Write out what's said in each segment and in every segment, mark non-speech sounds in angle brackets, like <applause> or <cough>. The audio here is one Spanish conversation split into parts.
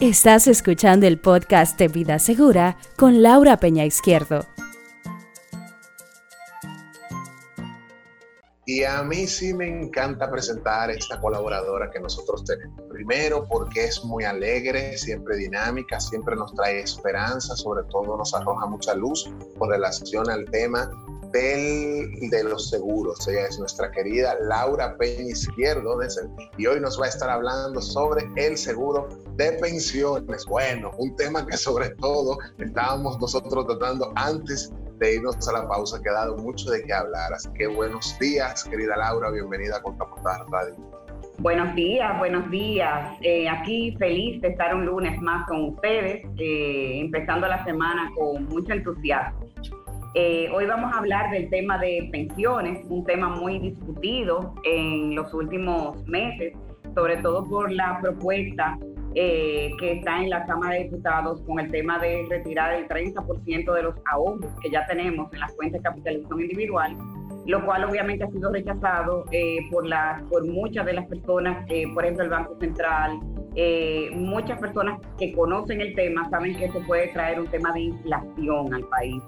Estás escuchando el podcast de Vida Segura con Laura Peña Izquierdo. Y a mí sí me encanta presentar esta colaboradora que nosotros tenemos. Primero porque es muy alegre, siempre dinámica, siempre nos trae esperanza, sobre todo nos arroja mucha luz con relación al tema del, de los seguros. Ella es nuestra querida Laura Peña Izquierdo y hoy nos va a estar hablando sobre el seguro de pensiones. Bueno, un tema que sobre todo estábamos nosotros tratando antes de irnos a la pausa, que ha dado mucho de qué hablar. Así que buenos días, querida Laura, bienvenida a Contraportada Radio. Buenos días, buenos días. Eh, aquí feliz de estar un lunes más con ustedes, eh, empezando la semana con mucho entusiasmo. Eh, hoy vamos a hablar del tema de pensiones, un tema muy discutido en los últimos meses, sobre todo por la propuesta eh, que está en la Cámara de Diputados con el tema de retirar el 30% de los ahorros que ya tenemos en las cuentas de capitalización individual, lo cual obviamente ha sido rechazado eh, por, la, por muchas de las personas, eh, por ejemplo el Banco Central, muchas personas que conocen el tema saben que esto puede traer un tema de inflación al país.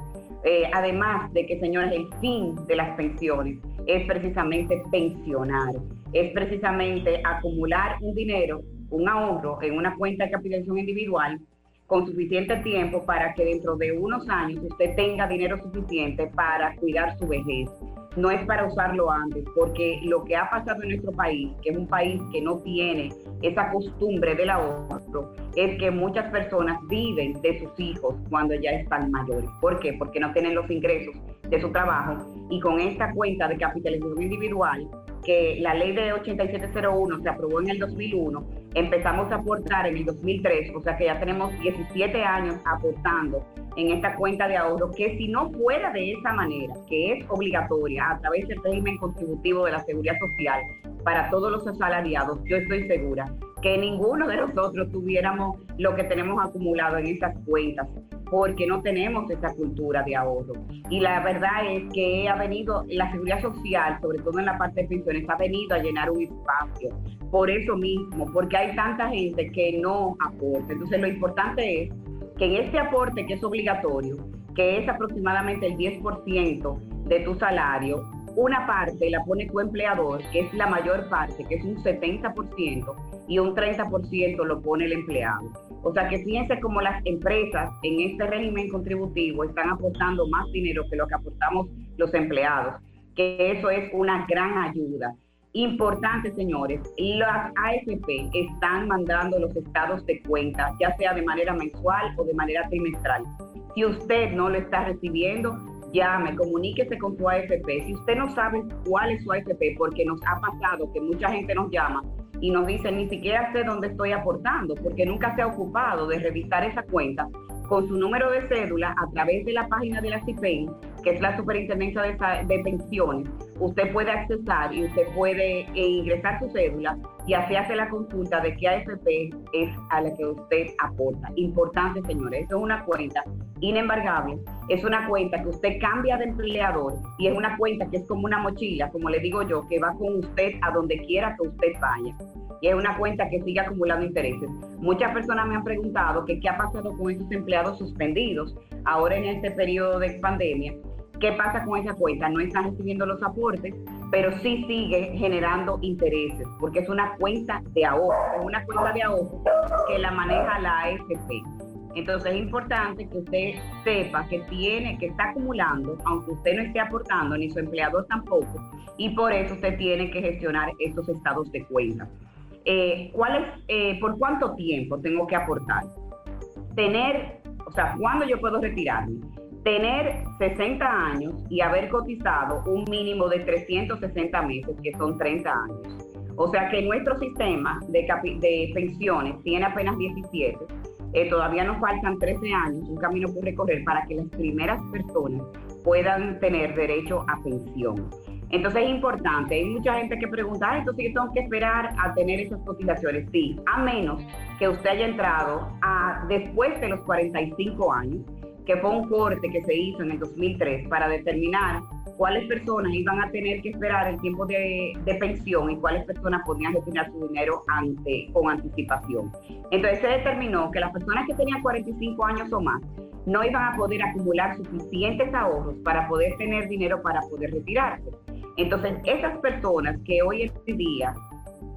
además de que, señores, el fin de las pensiones es precisamente pensionar, es precisamente acumular un dinero un ahorro en una cuenta de capitalización individual con suficiente tiempo para que dentro de unos años usted tenga dinero suficiente para cuidar su vejez. No es para usarlo antes, porque lo que ha pasado en nuestro país, que es un país que no tiene esa costumbre del ahorro, es que muchas personas viven de sus hijos cuando ya están mayores. ¿Por qué? Porque no tienen los ingresos de su trabajo y con esta cuenta de capitalización individual que la ley de 8701 se aprobó en el 2001, empezamos a aportar en el 2003, o sea que ya tenemos 17 años aportando en esta cuenta de ahorro, que si no fuera de esa manera, que es obligatoria a través del régimen contributivo de la seguridad social para todos los asalariados, yo estoy segura que ninguno de nosotros tuviéramos lo que tenemos acumulado en estas cuentas porque no tenemos esa cultura de ahorro. Y la verdad es que ha venido, la seguridad social, sobre todo en la parte de pensiones, ha venido a llenar un espacio. Por eso mismo, porque hay tanta gente que no aporta. Entonces lo importante es que en este aporte que es obligatorio, que es aproximadamente el 10% de tu salario, una parte la pone tu empleador, que es la mayor parte, que es un 70%, y un 30% lo pone el empleado. O sea que fíjense cómo las empresas en este régimen contributivo están aportando más dinero que lo que aportamos los empleados, que eso es una gran ayuda. Importante, señores, las AFP están mandando los estados de cuenta, ya sea de manera mensual o de manera trimestral. Si usted no lo está recibiendo, llame, comuníquese con su AFP. Si usted no sabe cuál es su AFP, porque nos ha pasado que mucha gente nos llama y nos dice, ni siquiera sé dónde estoy aportando, porque nunca se ha ocupado de revisar esa cuenta con su número de cédula a través de la página de la CIPEN, que es la Superintendencia de, Pensiones, usted puede accesar y usted puede eh, ingresar su cédula y así hace la consulta de qué AFP es a la que usted aporta. Importante, señores, esto es una cuenta inembargable, es una cuenta que usted cambia de empleador y es una cuenta que es como una mochila, como le digo yo, que va con usted a donde quiera que usted vaya y es una cuenta que sigue acumulando intereses. Muchas personas me han preguntado que qué ha pasado con esos empleados suspendidos ahora en este periodo de pandemia ¿Qué pasa con esa cuenta? No están recibiendo los aportes, pero sí sigue generando intereses, porque es una cuenta de ahorro, es una cuenta de ahorro que la maneja la AFP. Entonces es importante que usted sepa que tiene, que está acumulando, aunque usted no esté aportando, ni su empleador tampoco, y por eso usted tiene que gestionar estos estados de cuenta. Eh, ¿cuál es, eh, ¿Por cuánto tiempo tengo que aportar? Tener, o sea, ¿cuándo yo puedo retirarme? Tener 60 años y haber cotizado un mínimo de 360 meses, que son 30 años. O sea que nuestro sistema de, de pensiones tiene apenas 17. Eh, todavía nos faltan 13 años, un camino por recorrer para que las primeras personas puedan tener derecho a pensión. Entonces es importante, hay mucha gente que pregunta, entonces yo tengo que esperar a tener esas cotizaciones. Sí, a menos que usted haya entrado a, después de los 45 años, que fue un corte que se hizo en el 2003 para determinar cuáles personas iban a tener que esperar el tiempo de, pensión y cuáles personas podían retirar su dinero ante, con anticipación. Entonces se determinó que las personas que tenían 45 años o más no iban a poder acumular suficientes ahorros para poder tener dinero para poder retirarse. Entonces, esas personas que hoy en día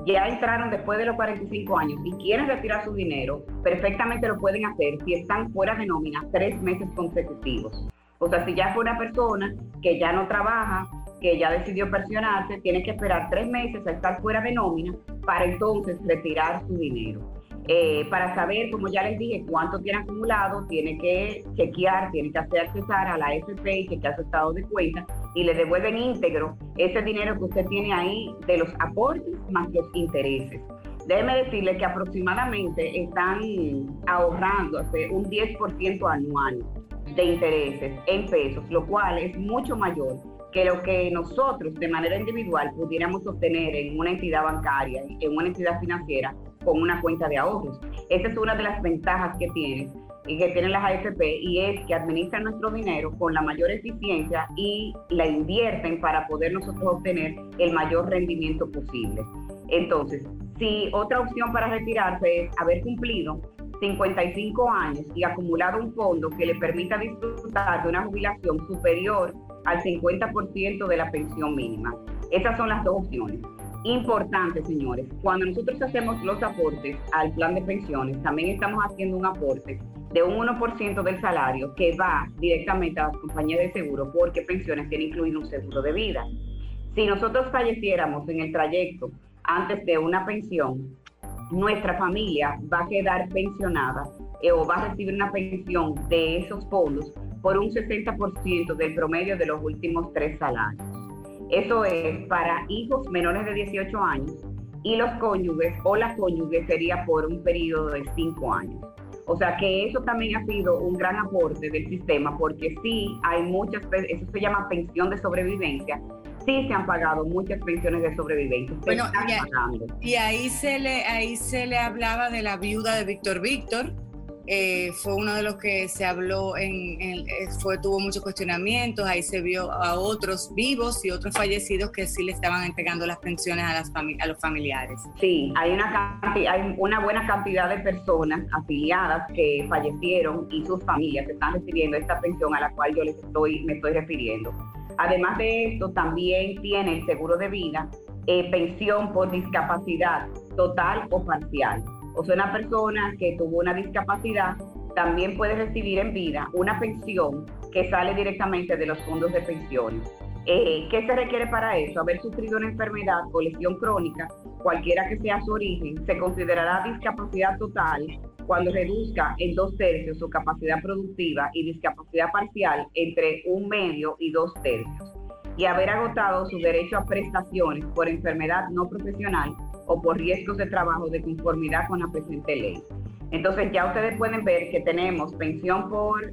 ya entraron después de los 45 años y quieren retirar su dinero, perfectamente lo pueden hacer si están fuera de nómina tres meses consecutivos. O sea, si ya fue una persona que ya no trabaja, que ya decidió pensionarse, tiene que esperar tres meses a estar fuera de nómina para entonces retirar su dinero. Eh, para saber, como ya les dije, cuánto tiene acumulado, tiene que chequear, tiene que hacer accesar a la FP y chequear su estado de cuenta y le devuelven íntegro ese dinero que usted tiene ahí de los aportes más los intereses. Déjeme decirle que aproximadamente están ahorrando un 10% anual de intereses en pesos, lo cual es mucho mayor que lo que nosotros de manera individual pudiéramos obtener en una entidad bancaria, en una entidad financiera con una cuenta de ahorros. Esa es una de las ventajas que tiene que tienen las AFP y es que administran nuestro dinero con la mayor eficiencia y la invierten para poder nosotros obtener el mayor rendimiento posible. Entonces, si otra opción para retirarse es haber cumplido 55 años y acumulado un fondo que le permita disfrutar de una jubilación superior al 50% de la pensión mínima. Esas son las dos opciones. Importante, señores, cuando nosotros hacemos los aportes al plan de pensiones, también estamos haciendo un aporte de un 1% del salario que va directamente a las compañías de seguro porque pensiones tienen incluido un seguro de vida. Si nosotros falleciéramos en el trayecto antes de una pensión, nuestra familia va a quedar pensionada eh, o va a recibir una pensión de esos fondos por un 60% del promedio de los últimos tres salarios. Eso es para hijos menores de 18 años y los cónyuges o la cónyuge sería por un periodo de 5 años. O sea que eso también ha sido un gran aporte del sistema porque sí hay muchas, eso se llama pensión de sobrevivencia, sí se han pagado muchas pensiones de sobrevivencia. Bueno, y, y, ahí se le ahí se le hablaba de la viuda de Víctor Víctor, eh, fue uno de los que se habló, en, eh, fue, tuvo muchos cuestionamientos, ahí se vio a otros vivos y otros fallecidos que sí le estaban entregando las pensiones a, las a los familiares. Sí, hay una, hay una buena cantidad de personas afiliadas que fallecieron y sus familias están recibiendo esta pensión a la cual yo les estoy, me estoy refiriendo. Además de esto, también tiene el seguro de vida, eh, pensión por discapacidad total o parcial o sea, una persona que tuvo una discapacidad también puede recibir en vida una pensión que sale directamente de los fondos de pensiones. Eh, ¿Qué se requiere para eso? Haber sufrido una enfermedad o lesión crónica, cualquiera que sea su origen, se considerará discapacidad total cuando reduzca en dos tercios su capacidad productiva y discapacidad parcial entre un medio y dos tercios. Y haber agotado su derecho a prestaciones por enfermedad no profesional o por riesgos de trabajo de conformidad con la presente ley. Entonces ya ustedes pueden ver que tenemos pensión por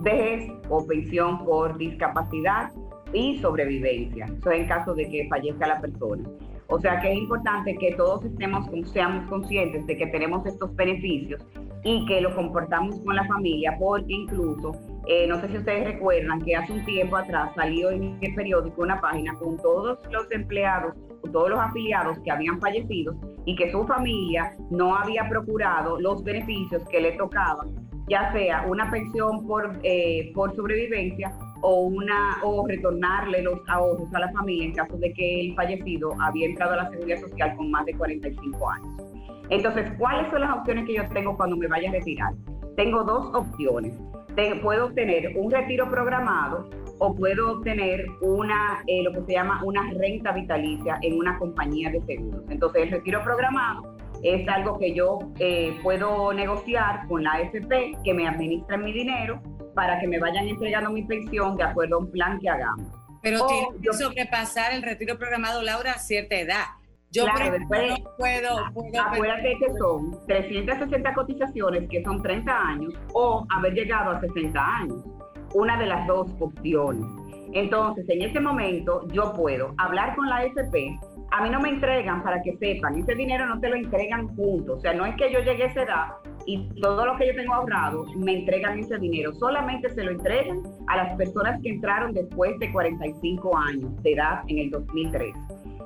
vejez o pensión por discapacidad y sobrevivencia. Eso en caso de que fallezca la persona. O sea que es importante que todos estemos, seamos conscientes de que tenemos estos beneficios y que lo comportamos con la familia, porque incluso, eh, no sé si ustedes recuerdan que hace un tiempo atrás salió en el periódico una página con todos los empleados, todos los afiliados que habían fallecido y que su familia no había procurado los beneficios que le tocaban, ya sea una pensión por, eh, por sobrevivencia o una o retornarle los ahorros a la familia en caso de que el fallecido había entrado a la seguridad social con más de 45 años. Entonces, ¿cuáles son las opciones que yo tengo cuando me vaya a retirar? Tengo dos opciones. puedo obtener un retiro programado o puedo obtener una, eh, lo que se llama una renta vitalicia en una compañía de seguros. Entonces, el retiro programado es algo que yo eh, puedo negociar con la AFP, que me administren mi dinero para que me vayan entregando mi pensión de acuerdo a un plan que hagamos. Pero tiene que sobrepasar el retiro programado, Laura, a cierta edad. Yo claro, después, no puedo, puedo Acuérdate que son 360 cotizaciones, que son 30 años, o haber llegado a 60 años. Una de las dos opciones. Entonces, en ese momento, yo puedo hablar con la AFP. A mí no me entregan, para que sepan, ese dinero no te lo entregan juntos. O sea, no es que yo llegue a esa edad y todo lo que yo tengo ahorrado, me entregan ese dinero. Solamente se lo entregan a las personas que entraron después de 45 años de edad en el 2003.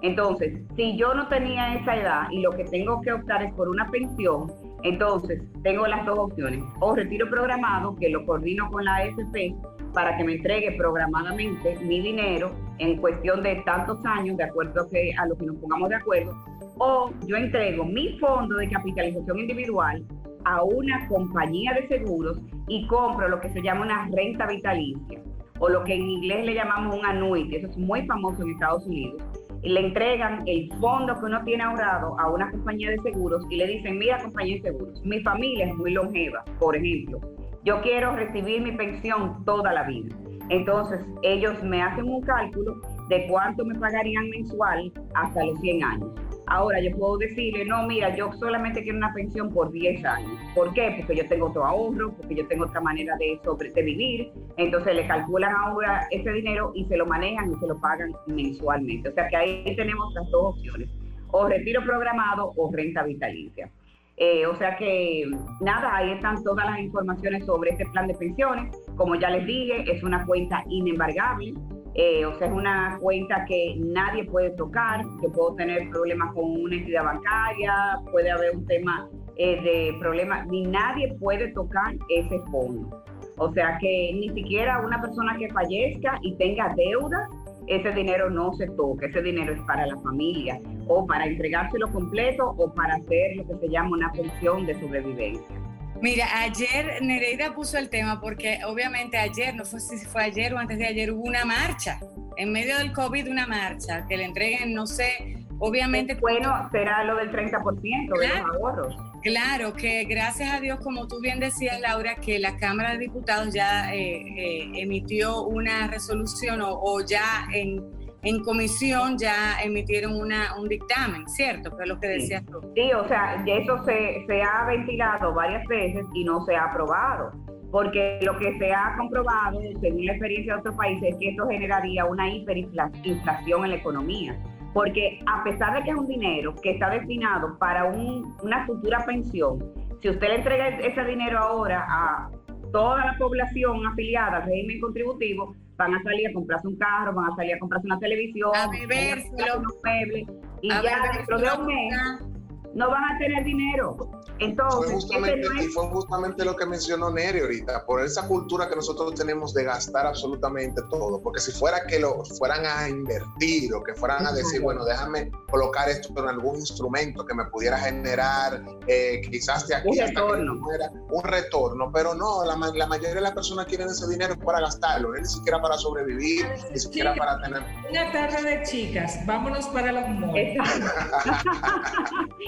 Entonces, si yo no tenía esa edad y lo que tengo que optar es por una pensión, entonces tengo las dos opciones. O retiro programado, que lo coordino con la AFP para que me entregue programadamente mi dinero en cuestión de tantos años, de acuerdo a, que, a lo que nos pongamos de acuerdo, o yo entrego mi fondo de capitalización individual a una compañía de seguros y compro lo que se llama una renta vitalicia o lo que en inglés le llamamos un annuity, eso es muy famoso en Estados Unidos. Le entregan el fondo que uno tiene ahorrado a una compañía de seguros y le dicen, mira compañía de seguros, mi familia es muy longeva, por ejemplo, yo quiero recibir mi pensión toda la vida. Entonces ellos me hacen un cálculo de cuánto me pagarían mensual hasta los 100 años. Ahora yo puedo decirle, no, mira, yo solamente quiero una pensión por 10 años. ¿Por qué? Porque yo tengo otro ahorro, porque yo tengo otra manera de, sobre, de vivir. Entonces le calculan ahora ese dinero y se lo manejan y se lo pagan mensualmente. O sea que ahí tenemos las dos opciones, o retiro programado o renta vitalicia. Eh, o sea que nada, ahí están todas las informaciones sobre este plan de pensiones. Como ya les dije, es una cuenta inembargable. Eh, o sea, es una cuenta que nadie puede tocar, que puedo tener problemas con una entidad bancaria, puede haber un tema eh, de problemas, ni nadie puede tocar ese fondo. O sea que ni siquiera una persona que fallezca y tenga deudas, ese dinero no se toca, ese dinero es para la familia o para entregárselo completo o para hacer lo que se llama una pensión de sobrevivencia. Mira, ayer Nereida puso el tema porque obviamente ayer, no sé si fue ayer o antes de ayer, hubo una marcha, en medio del COVID una marcha, que le entreguen, no sé, obviamente... Bueno, será lo del 30% de los ahorros. Claro, que gracias a Dios, como tú bien decías, Laura, que la Cámara de Diputados ya eh, eh, emitió una resolución o, ya en, comisión ya emitieron una, un dictamen, ¿cierto? Que es lo que decías tú. Sí, o sea, eso se, se ha ventilado varias veces y no se ha aprobado porque lo que se ha comprobado, según la experiencia de otros países, es que esto generaría una hiperinflación en la economía porque a pesar de que es un dinero que está destinado para una futura pensión, si usted le entrega ese dinero ahora a toda la población afiliada al régimen contributivo, van a salir a comprarse un carro, van a salir a comprarse una televisión, a beberse unos muebles, y ya dentro de un mes no van a tener dinero. Entonces, fue justamente, y fue justamente lo que mencionó Neri ahorita, por esa cultura que nosotros tenemos de gastar absolutamente todo, porque si fuera que lo fueran a invertir o que fueran a decir, bueno, déjame colocar esto en algún instrumento que me pudiera generar eh, quizás de aquí un hasta retorno. Que un retorno, pero no, la, la, mayoría de las personas quieren ese dinero para gastarlo, ni siquiera para sobrevivir, ni siquiera para tener... Una tarde de chicas, vámonos para los <laughs> malls.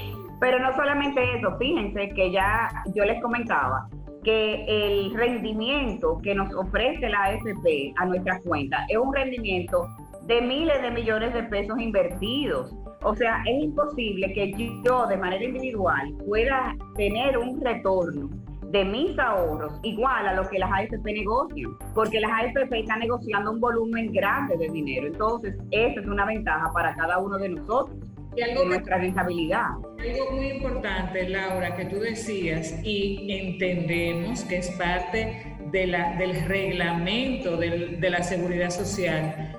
<laughs> Pero no solamente eso, fíjense que ya yo les comentaba que el rendimiento que nos ofrece la AFP a nuestra cuenta es un rendimiento de miles de millones de pesos invertidos. O sea, es imposible que yo de manera individual pueda tener un retorno de mis ahorros igual a lo que las AFP negocian, porque las AFP están negociando un volumen grande de dinero. Entonces, esa es una ventaja para cada uno de nosotros y algo nuestra rentabilidad. Algo muy importante, Laura, que tú decías, y entendemos que es parte de la, del reglamento de la seguridad social,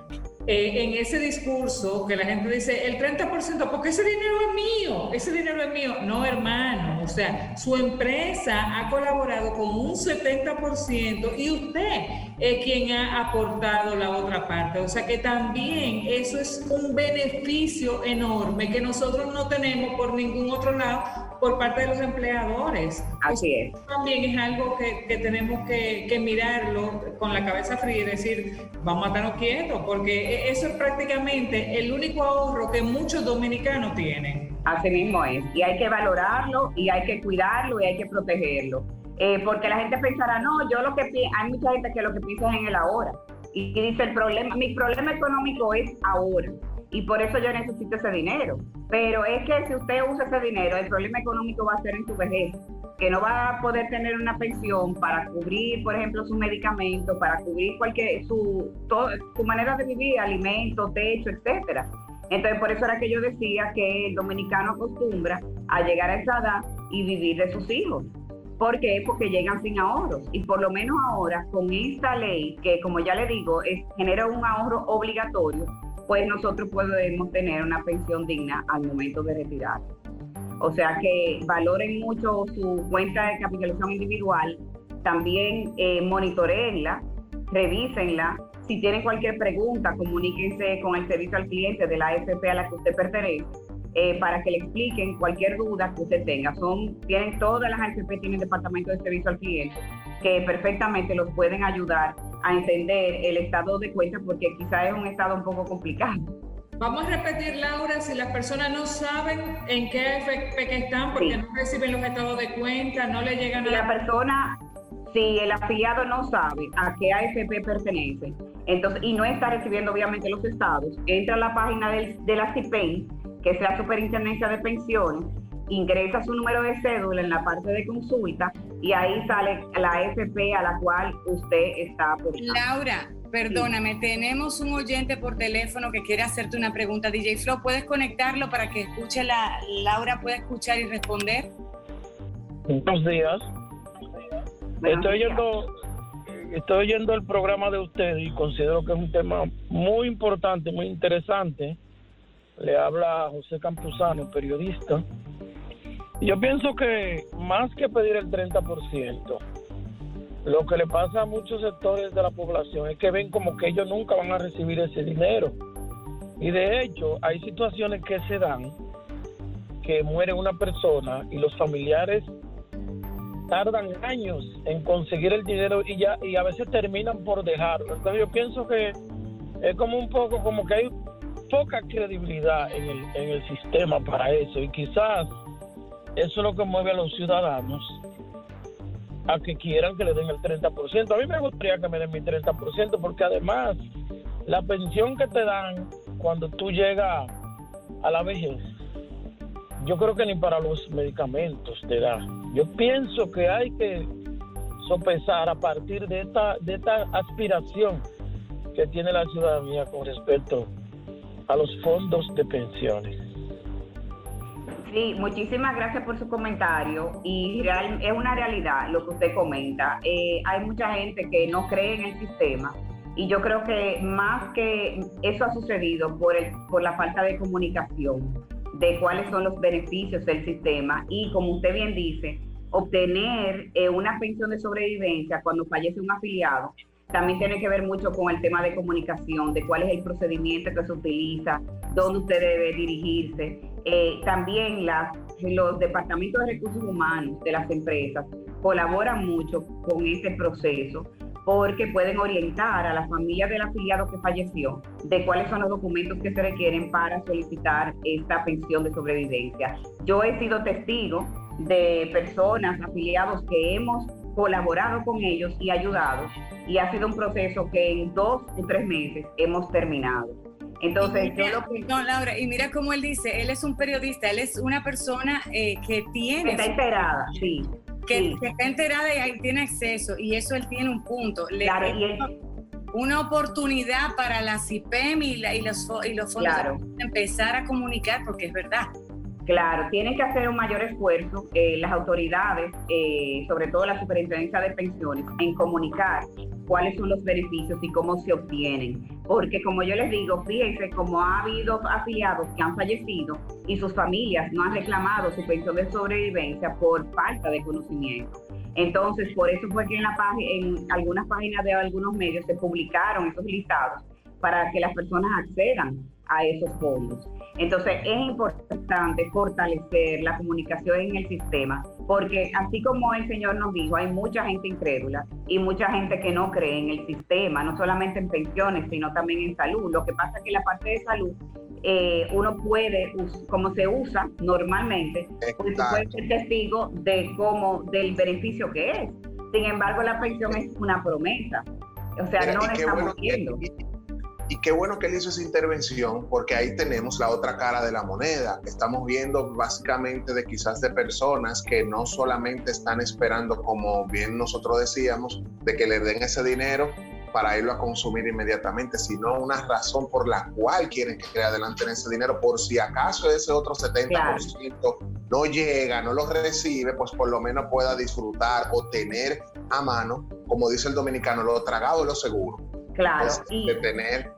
eh, en ese discurso que la gente dice el 30%, porque ese dinero es mío, ese dinero es mío. No, hermano, o sea, su empresa ha colaborado con un 70% y usted es quien ha aportado la otra parte. O sea que también eso es un beneficio enorme que nosotros no tenemos por ningún otro lado por parte de los empleadores. Así es. También es algo que, que tenemos que, que, mirarlo con la cabeza fría y decir, vamos a estarnos quietos, porque eso es prácticamente el único ahorro que muchos dominicanos tienen. Así mismo es, y hay que valorarlo, y hay que cuidarlo, y hay que protegerlo. Eh, porque la gente pensará, no, yo lo que hay mucha gente que lo que piensa es en el ahora. Y dice, el problema, mi problema económico es ahora y por eso yo necesito ese dinero. Pero es que si usted usa ese dinero, el problema económico va a ser en su vejez, que no va a poder tener una pensión para cubrir, por ejemplo, su medicamento, para cubrir cualquier su, manera de vivir, alimento, techo, etcétera. Entonces, por eso era que yo decía que el dominicano acostumbra a llegar a esa edad y vivir de sus hijos. ¿Por qué? Porque llegan sin ahorros. Y por lo menos ahora, con esta ley, que como ya le digo, genera un ahorro obligatorio, pues nosotros podemos tener una pensión digna al momento de retirar. O sea que valoren mucho su cuenta de capitalización individual, también eh, monitoreenla, revísenla. Si tienen cualquier pregunta, comuníquense con el servicio al cliente de la AFP a la que usted pertenece eh, para que le expliquen cualquier duda que usted tenga. Son, tienen todas las AFP tienen departamento de servicio al cliente que perfectamente los pueden ayudar a entender el estado de cuenta porque quizás es un estado un poco complicado. Vamos a repetir, Laura, si las personas no saben en qué AFP que están porque no reciben los estados de cuenta, no le llegan a... la persona, si el afiliado no sabe a qué AFP pertenece, entonces, y no está recibiendo obviamente los estados, entra a la página de la CIPEN que es la Superintendencia de Pensiones, ingresa su número de cédula en la parte de consulta y ahí sale la AFP a la cual usted está por Laura, perdóname, tenemos un oyente por teléfono que quiere hacerte una pregunta. DJ Flo, ¿puedes conectarlo para que escuche la Laura pueda escuchar y responder? Buenos días. estoy oyendo estoy oyendo el programa de usted y considero que es un tema muy importante, muy interesante le habla José Campuzano, periodista. Yo pienso que más que pedir el 30%, lo que le pasa a muchos sectores de la población es que ven como que ellos nunca van a recibir ese dinero. Y de hecho, hay situaciones que se dan que muere una persona y los familiares tardan años en conseguir el dinero y ya y a veces terminan por dejarlo. Entonces yo pienso que es como un poco como que hay poca credibilidad en el, en el sistema para eso y quizás eso es lo que mueve a los ciudadanos a que quieran que le den el 30%. A mí me gustaría que me den mi 30% porque además la pensión que te dan cuando tú llegas a la vejez, yo creo que ni para los medicamentos te da. Yo pienso que hay que sopesar a partir de esta, de esta aspiración que tiene la ciudadanía con respecto a los fondos de pensiones. Sí, muchísimas gracias por su comentario y es una realidad lo que usted comenta. Eh, hay mucha gente que no cree en el sistema y yo creo que más que eso ha sucedido por, el, por la falta de comunicación de cuáles son los beneficios del sistema y como usted bien dice, obtener eh, una pensión de sobrevivencia cuando fallece un afiliado también tiene que ver mucho con el tema de comunicación, de cuál es el procedimiento que se utiliza, dónde usted debe dirigirse. Eh, también los departamentos de recursos humanos de las empresas colaboran mucho con ese proceso porque pueden orientar a la familia del afiliado que falleció de cuáles son los documentos que se requieren para solicitar esta pensión de sobrevivencia. Yo he sido testigo de personas, afiliados que hemos colaborado con ellos y ayudado y ha sido un proceso que en dos o tres meses hemos terminado. Entonces, yo lo que... No, Laura, y mira cómo él dice, él es un periodista, él es una persona eh, que tiene... Está enterada, sí. Que, está enterada y ahí tiene acceso, y eso él tiene un punto. Le claro, Una oportunidad para la CIPEM y, la, y, los, y los fondos claro. empezar a comunicar, porque es verdad. Claro, tienen que hacer un mayor esfuerzo eh, las autoridades, eh, sobre todo la Superintendencia de Pensiones, en comunicar cuáles son los beneficios y cómo se obtienen. Porque como yo les digo, fíjense cómo ha habido afiliados que han fallecido y sus familias no han reclamado su pensión de sobrevivencia por falta de conocimiento. Entonces, por eso fue que en, la en algunas páginas de algunos medios se publicaron esos listados para que las personas accedan a esos fondos. Entonces es importante fortalecer la comunicación en el sistema, porque así como el Señor nos dijo, hay mucha gente incrédula y mucha gente que no cree en el sistema, no solamente en pensiones, sino también en salud. Lo que pasa es que la parte de salud eh, uno puede, como se usa normalmente, pues puede ser testigo de cómo, del beneficio que es. Sin embargo, la pensión es una promesa. O sea, no la estamos viendo. Y qué bueno que él hizo esa intervención porque ahí tenemos la otra cara de la moneda. Estamos viendo básicamente de quizás de personas que no solamente están esperando, como bien nosotros decíamos, de que le den ese dinero para irlo a consumir inmediatamente, sino una razón por la cual quieren que adelanten ese dinero, por si acaso ese otro 70% no llega, no lo recibe, pues por lo menos pueda disfrutar o tener a mano, como dice el dominicano, lo tragado lo seguro. Claro. y, de tener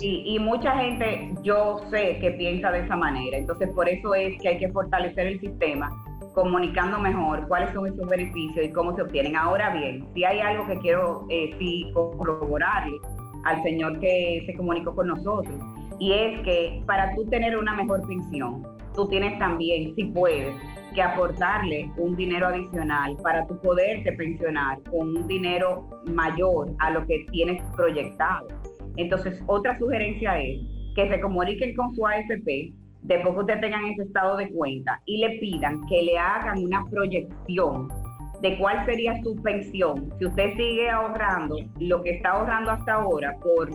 Y, y mucha gente, yo sé que piensa de esa manera, entonces por eso es que hay que fortalecer el sistema comunicando mejor cuáles son esos beneficios y cómo se obtienen. Ahora bien, si hay algo que quiero eh, corroborarle al señor que se comunicó con nosotros, y es que para tú tener una mejor pensión, tú tienes también, si puedes, que aportarle un dinero adicional para tú poderte pensionar con un dinero mayor a lo que tienes proyectado. Entonces, otra sugerencia es que se comuniquen con su AFP después que ustedes tengan ese estado de cuenta y le pidan que le hagan una proyección de cuál sería su pensión si usted sigue ahorrando lo que está ahorrando hasta ahora por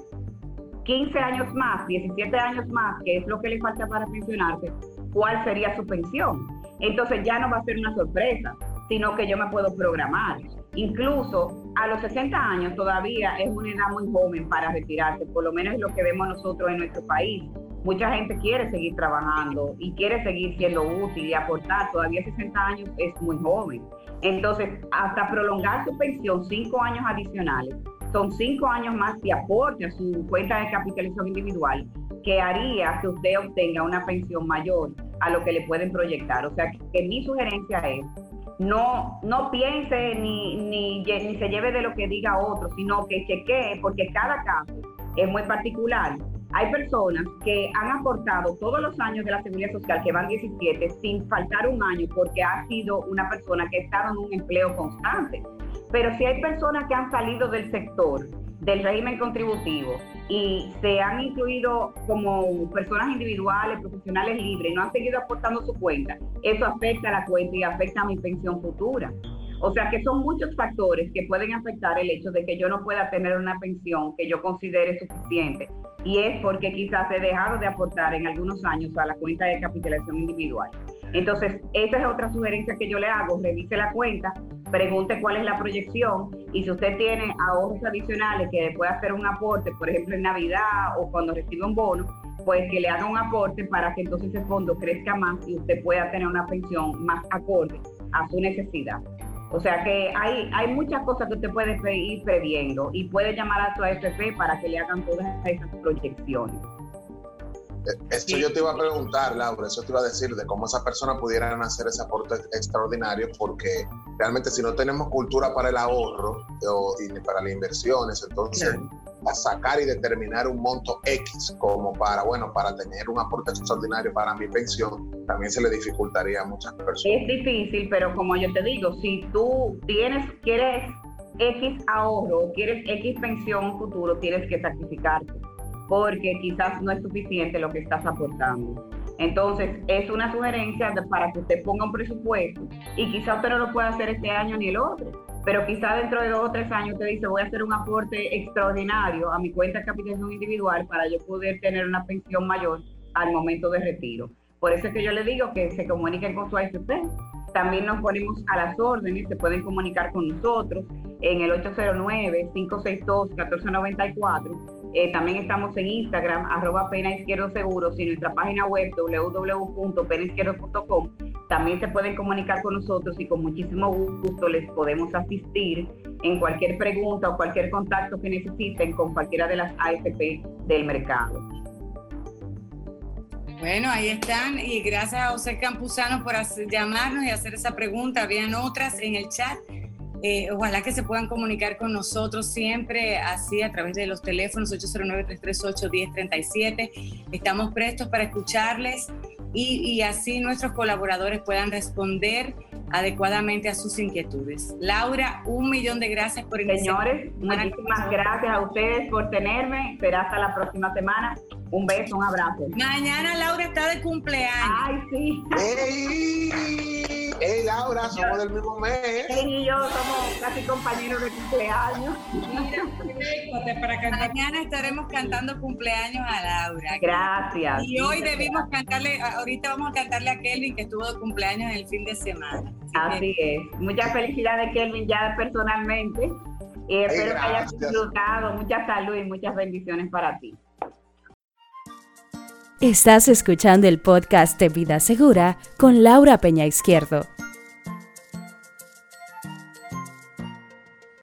15 años más, 17 años más, que es lo que le falta para pensionarse, cuál sería su pensión. Entonces ya no va a ser una sorpresa, sino que yo me puedo programar. Incluso a los 60 años todavía es una edad muy joven para retirarse, por lo menos es lo que vemos nosotros en nuestro país mucha gente quiere seguir trabajando y quiere seguir siendo útil y aportar. Todavía 60 años es muy joven. Entonces, hasta prolongar su pensión cinco años adicionales, son cinco años más de aporte a su cuenta de capitalización individual, que haría que usted obtenga una pensión mayor a lo que le pueden proyectar. O sea, que, mi sugerencia es, no, no piense ni, ni, ni se lleve de lo que diga otro, sino que chequee, porque cada caso es muy particular hay personas que han aportado todos los años de la seguridad social, que van 17, sin faltar un año, porque ha sido una persona que ha estado en un empleo constante. Pero si hay personas que han salido del sector, del régimen contributivo, y se han incluido como personas individuales, profesionales libres, no han seguido aportando su cuenta, eso afecta a la cuenta y afecta a mi pensión futura. O sea que son muchos factores que pueden afectar el hecho de que yo no pueda tener una pensión que yo considere suficiente. Y es porque quizás he dejado de aportar en algunos años a la cuenta de capitalización individual. Entonces, esa es otra sugerencia que yo le hago. Revise la cuenta, pregunte cuál es la proyección y si usted tiene ahorros adicionales que puede hacer un aporte, por ejemplo, en Navidad o cuando recibe un bono, pues que le haga un aporte para que entonces ese fondo crezca más y usted pueda tener una pensión más acorde a su necesidad. O sea que hay, hay muchas cosas que usted puede ir previendo y puede llamar a su AFP para que le hagan todas esas proyecciones. Eso yo te iba a preguntar, Laura, eso te iba a decir de cómo esas personas pudieran hacer ese aporte extraordinario, porque realmente si no tenemos cultura para el ahorro o, y para las inversiones, entonces a sacar y determinar un monto X como para, bueno, para tener un aporte extraordinario para mi pensión, también se le dificultaría a muchas personas. Es difícil, pero como yo te digo, si tú tienes, quieres X ahorro, quieres X pensión futuro, tienes que sacrificarte, porque quizás no es suficiente lo que estás aportando. Entonces, es una sugerencia para que usted ponga un presupuesto y quizás usted no lo pueda hacer este año ni el otro pero quizá dentro de dos o tres años te dice voy a hacer un aporte extraordinario a mi cuenta de capitalización individual para yo poder tener una pensión mayor al momento de retiro. Por eso es que yo le digo que se comuniquen con su AFP. También nos ponemos a las órdenes, se pueden comunicar con nosotros en el 809-562-1494 eh, también estamos en Instagram, arroba pena izquierdo seguro, y nuestra página web www.penaizquierdo.com. También se pueden comunicar con nosotros y con muchísimo gusto les podemos asistir en cualquier pregunta o cualquier contacto que necesiten con cualquiera de las AFP del mercado. Bueno, ahí están y gracias a José Campuzano por llamarnos y hacer esa pregunta. Habían otras en el chat eh, ojalá que se puedan comunicar con nosotros siempre así a través de los teléfonos 809-338-1037. Estamos prestos para escucharles y, así nuestros colaboradores puedan responder adecuadamente a sus inquietudes. Laura, un millón de gracias por iniciar. Señores, muchísimas gracias a ustedes por tenerme. Será hasta la próxima semana. Un beso, un abrazo. Mañana Laura está de cumpleaños. Ay, sí. ¡Ey! ¡Ey, Laura! Somos del mismo mes. Él y yo somos casi compañeros de cumpleaños. Mañana estaremos cantando cumpleaños a Laura. Gracias. Y hoy debimos cantarle, ahorita vamos a cantarle a Kelvin que estuvo de cumpleaños el fin de semana. Así, es. Muchas felicidades, Kelvin, ya personalmente. Y espero que hayas disfrutado. Mucha salud y muchas bendiciones para ti. Estás escuchando el podcast de Vida Segura con Laura Peña Izquierdo.